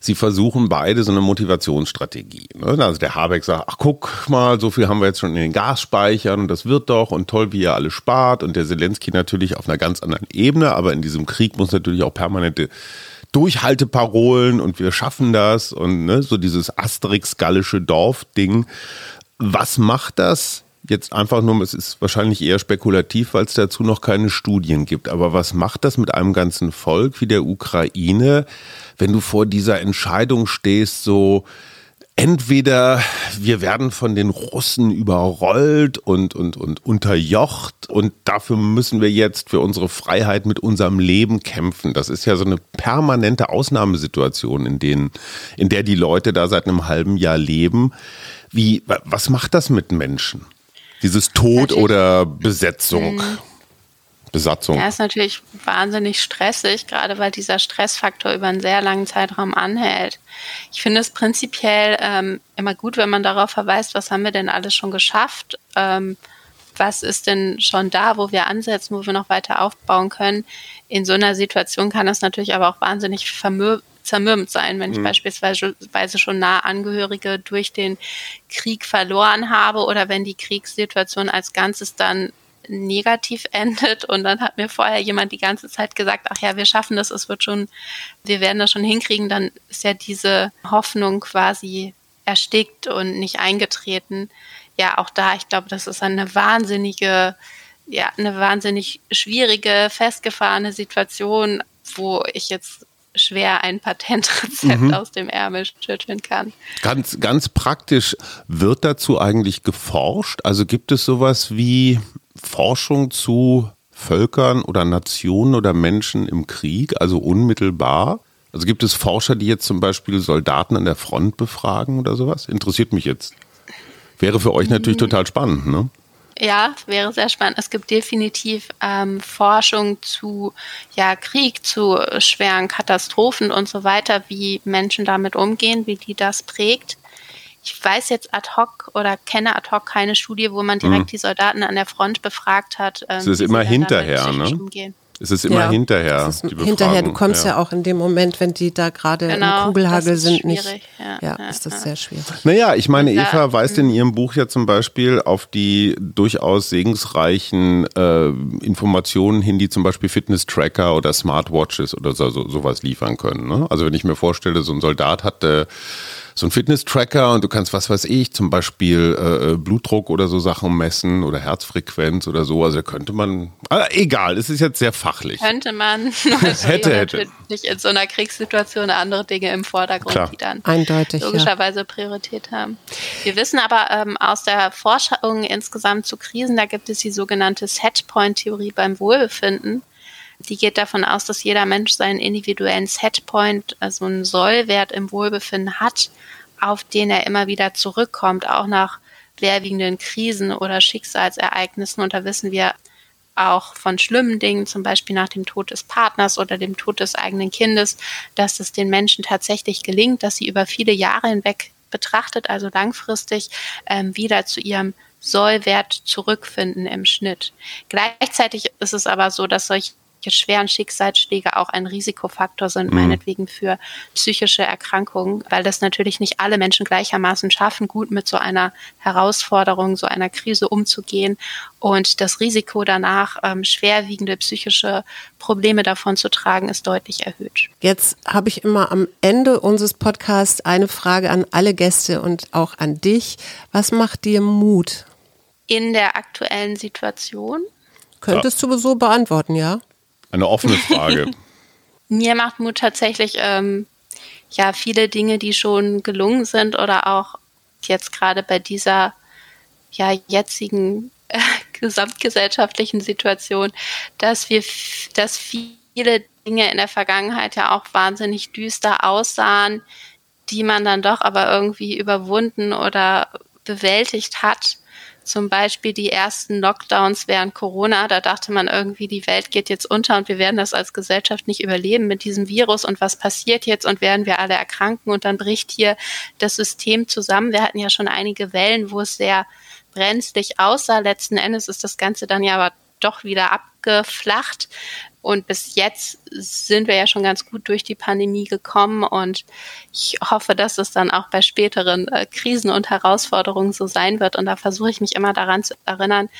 Sie versuchen beide so eine Motivationsstrategie. Ne? Also der Habeck sagt, ach guck mal, so viel haben wir jetzt schon in den Gasspeichern und das wird doch und toll, wie ihr alle spart. Und der Zelensky natürlich auf einer ganz anderen Ebene, aber in diesem Krieg muss natürlich auch permanente Durchhalteparolen und wir schaffen das und ne, so dieses Asterix-gallische Dorf-Ding. Was macht das jetzt einfach nur, es ist wahrscheinlich eher spekulativ, weil es dazu noch keine Studien gibt. Aber was macht das mit einem ganzen Volk wie der Ukraine, wenn du vor dieser Entscheidung stehst, so entweder wir werden von den Russen überrollt und, und, und unterjocht und dafür müssen wir jetzt für unsere Freiheit mit unserem Leben kämpfen. Das ist ja so eine permanente Ausnahmesituation, in, denen, in der die Leute da seit einem halben Jahr leben. Wie, was macht das mit Menschen? Dieses Tod oder Besetzung? Mhm. Besatzung. Ja, ist natürlich wahnsinnig stressig, gerade weil dieser Stressfaktor über einen sehr langen Zeitraum anhält. Ich finde es prinzipiell ähm, immer gut, wenn man darauf verweist, was haben wir denn alles schon geschafft, ähm, was ist denn schon da, wo wir ansetzen, wo wir noch weiter aufbauen können. In so einer Situation kann das natürlich aber auch wahnsinnig zermürbt sein, wenn ich mhm. beispielsweise schon nah Angehörige durch den Krieg verloren habe oder wenn die Kriegssituation als Ganzes dann negativ <laughs> endet und dann hat mir vorher jemand die ganze Zeit gesagt, ach ja, wir schaffen das, es wird schon, wir werden das schon hinkriegen, dann ist ja diese Hoffnung quasi erstickt und nicht eingetreten. Ja, auch da, ich glaube, das ist eine wahnsinnige, ja, eine wahnsinnig schwierige, festgefahrene Situation, wo ich jetzt schwer ein Patentrezept mhm. aus dem Ärmel schütteln kann. Ganz, ganz praktisch, wird dazu eigentlich geforscht? Also gibt es sowas wie Forschung zu Völkern oder Nationen oder Menschen im Krieg, also unmittelbar? Also gibt es Forscher, die jetzt zum Beispiel Soldaten an der Front befragen oder sowas? Interessiert mich jetzt. Wäre für euch natürlich total spannend, ne? Ja, wäre sehr spannend. Es gibt definitiv ähm, Forschung zu ja, Krieg, zu schweren Katastrophen und so weiter, wie Menschen damit umgehen, wie die das prägt. Ich weiß jetzt ad hoc oder kenne ad hoc keine Studie, wo man direkt mhm. die Soldaten an der Front befragt hat. Ähm, es ist immer hinterher, ne? Umgehen. Es ist immer ja, hinterher. Ist hinterher, du kommst ja. ja. auch in dem Moment, wenn die da gerade genau, im Kugelhagel sind, nicht. Ja, ja, ist das sehr schwierig. Naja, ich meine, Eva weist in mhm. ihrem Buch ja zum Beispiel auf die durchaus segensreichen äh, Informationen hin, die zum Beispiel Fitness-Tracker oder Smartwatches oder so, so, sowas liefern können. Ne? Also wenn ich mir vorstelle, so ein Soldat hat äh, so ein Fitness-Tracker und du kannst, was weiß ich, zum Beispiel äh, äh Blutdruck oder so Sachen messen oder Herzfrequenz oder so. Also könnte man, also egal, es ist jetzt sehr fachlich. Könnte man. <laughs> hätte, hätte. Nicht in so einer Kriegssituation andere Dinge im Vordergrund, Klar. die dann Eindeutig, logischerweise ja. Priorität haben. Wir wissen aber ähm, aus der Forschung insgesamt zu Krisen, da gibt es die sogenannte Setpoint-Theorie beim Wohlbefinden. Die geht davon aus, dass jeder Mensch seinen individuellen Setpoint, also einen Sollwert im Wohlbefinden hat, auf den er immer wieder zurückkommt, auch nach schwerwiegenden Krisen oder Schicksalsereignissen. Und da wissen wir auch von schlimmen Dingen, zum Beispiel nach dem Tod des Partners oder dem Tod des eigenen Kindes, dass es den Menschen tatsächlich gelingt, dass sie über viele Jahre hinweg betrachtet, also langfristig, ähm, wieder zu ihrem Sollwert zurückfinden im Schnitt. Gleichzeitig ist es aber so, dass solche schweren Schicksalsschläge auch ein Risikofaktor sind, mhm. meinetwegen für psychische Erkrankungen, weil das natürlich nicht alle Menschen gleichermaßen schaffen, gut mit so einer Herausforderung, so einer Krise umzugehen und das Risiko danach, ähm, schwerwiegende psychische Probleme davon zu tragen, ist deutlich erhöht. Jetzt habe ich immer am Ende unseres Podcasts eine Frage an alle Gäste und auch an dich. Was macht dir Mut? In der aktuellen Situation? Könntest ja. du so beantworten, ja? Eine offene Frage. <laughs> Mir macht Mut tatsächlich ähm, ja viele Dinge, die schon gelungen sind oder auch jetzt gerade bei dieser ja jetzigen äh, <laughs> gesamtgesellschaftlichen Situation, dass wir, dass viele Dinge in der Vergangenheit ja auch wahnsinnig düster aussahen, die man dann doch aber irgendwie überwunden oder bewältigt hat zum Beispiel die ersten Lockdowns während Corona. Da dachte man irgendwie, die Welt geht jetzt unter und wir werden das als Gesellschaft nicht überleben mit diesem Virus und was passiert jetzt und werden wir alle erkranken und dann bricht hier das System zusammen. Wir hatten ja schon einige Wellen, wo es sehr brenzlig aussah. Letzten Endes ist das Ganze dann ja aber doch wieder abgeflacht. Und bis jetzt sind wir ja schon ganz gut durch die Pandemie gekommen und ich hoffe, dass es dann auch bei späteren äh, Krisen und Herausforderungen so sein wird. Und da versuche ich mich immer daran zu erinnern,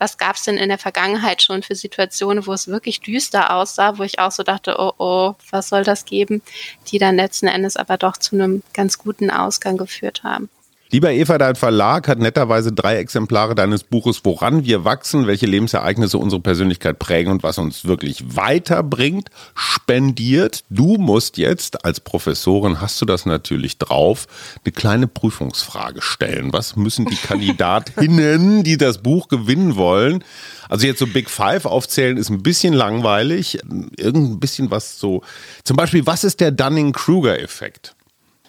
was gab es denn in der Vergangenheit schon für Situationen, wo es wirklich düster aussah, wo ich auch so dachte, oh oh, was soll das geben, die dann letzten Endes aber doch zu einem ganz guten Ausgang geführt haben. Lieber Eva, dein Verlag hat netterweise drei Exemplare deines Buches Woran wir wachsen, welche Lebensereignisse unsere Persönlichkeit prägen und was uns wirklich weiterbringt, spendiert. Du musst jetzt als Professorin, hast du das natürlich drauf, eine kleine Prüfungsfrage stellen. Was müssen die Kandidatinnen, <laughs> die das Buch gewinnen wollen, also jetzt so Big Five aufzählen ist ein bisschen langweilig. Irgendein bisschen was so, zum Beispiel, was ist der Dunning-Kruger-Effekt?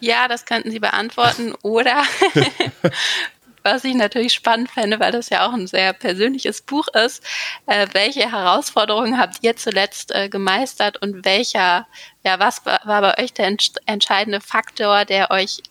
Ja, das könnten Sie beantworten. Oder <laughs> was ich natürlich spannend fände, weil das ja auch ein sehr persönliches Buch ist, äh, welche Herausforderungen habt ihr zuletzt äh, gemeistert und welcher, ja, was war, bei euch der ents entscheidende Faktor, der euch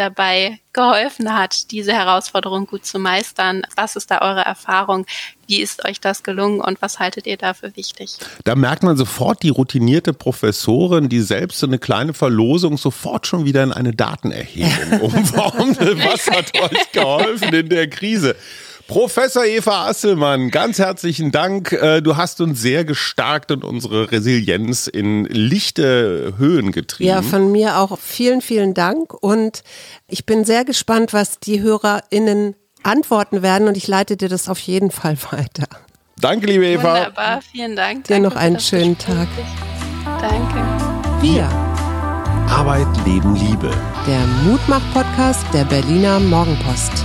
dabei geholfen hat, diese Herausforderung gut zu meistern? Was ist da eure Erfahrung? Wie ist euch das gelungen und was haltet ihr dafür wichtig? Da merkt man sofort die routinierte Professorin, die selbst so eine kleine Verlosung sofort schon wieder in eine Datenerhebung <laughs> umformt. was hat euch geholfen in der Krise? Professor Eva Asselmann, ganz herzlichen Dank. Äh, du hast uns sehr gestärkt und unsere Resilienz in lichte Höhen getrieben. Ja, von mir auch vielen, vielen Dank. Und ich bin sehr gespannt, was die HörerInnen antworten werden und ich leite dir das auf jeden Fall weiter. Danke, liebe Eva. Wunderbar, vielen Dank. Dir noch einen schönen Tag. Danke. Wir. Arbeit, Leben, Liebe. Der Mutmach-Podcast der Berliner Morgenpost.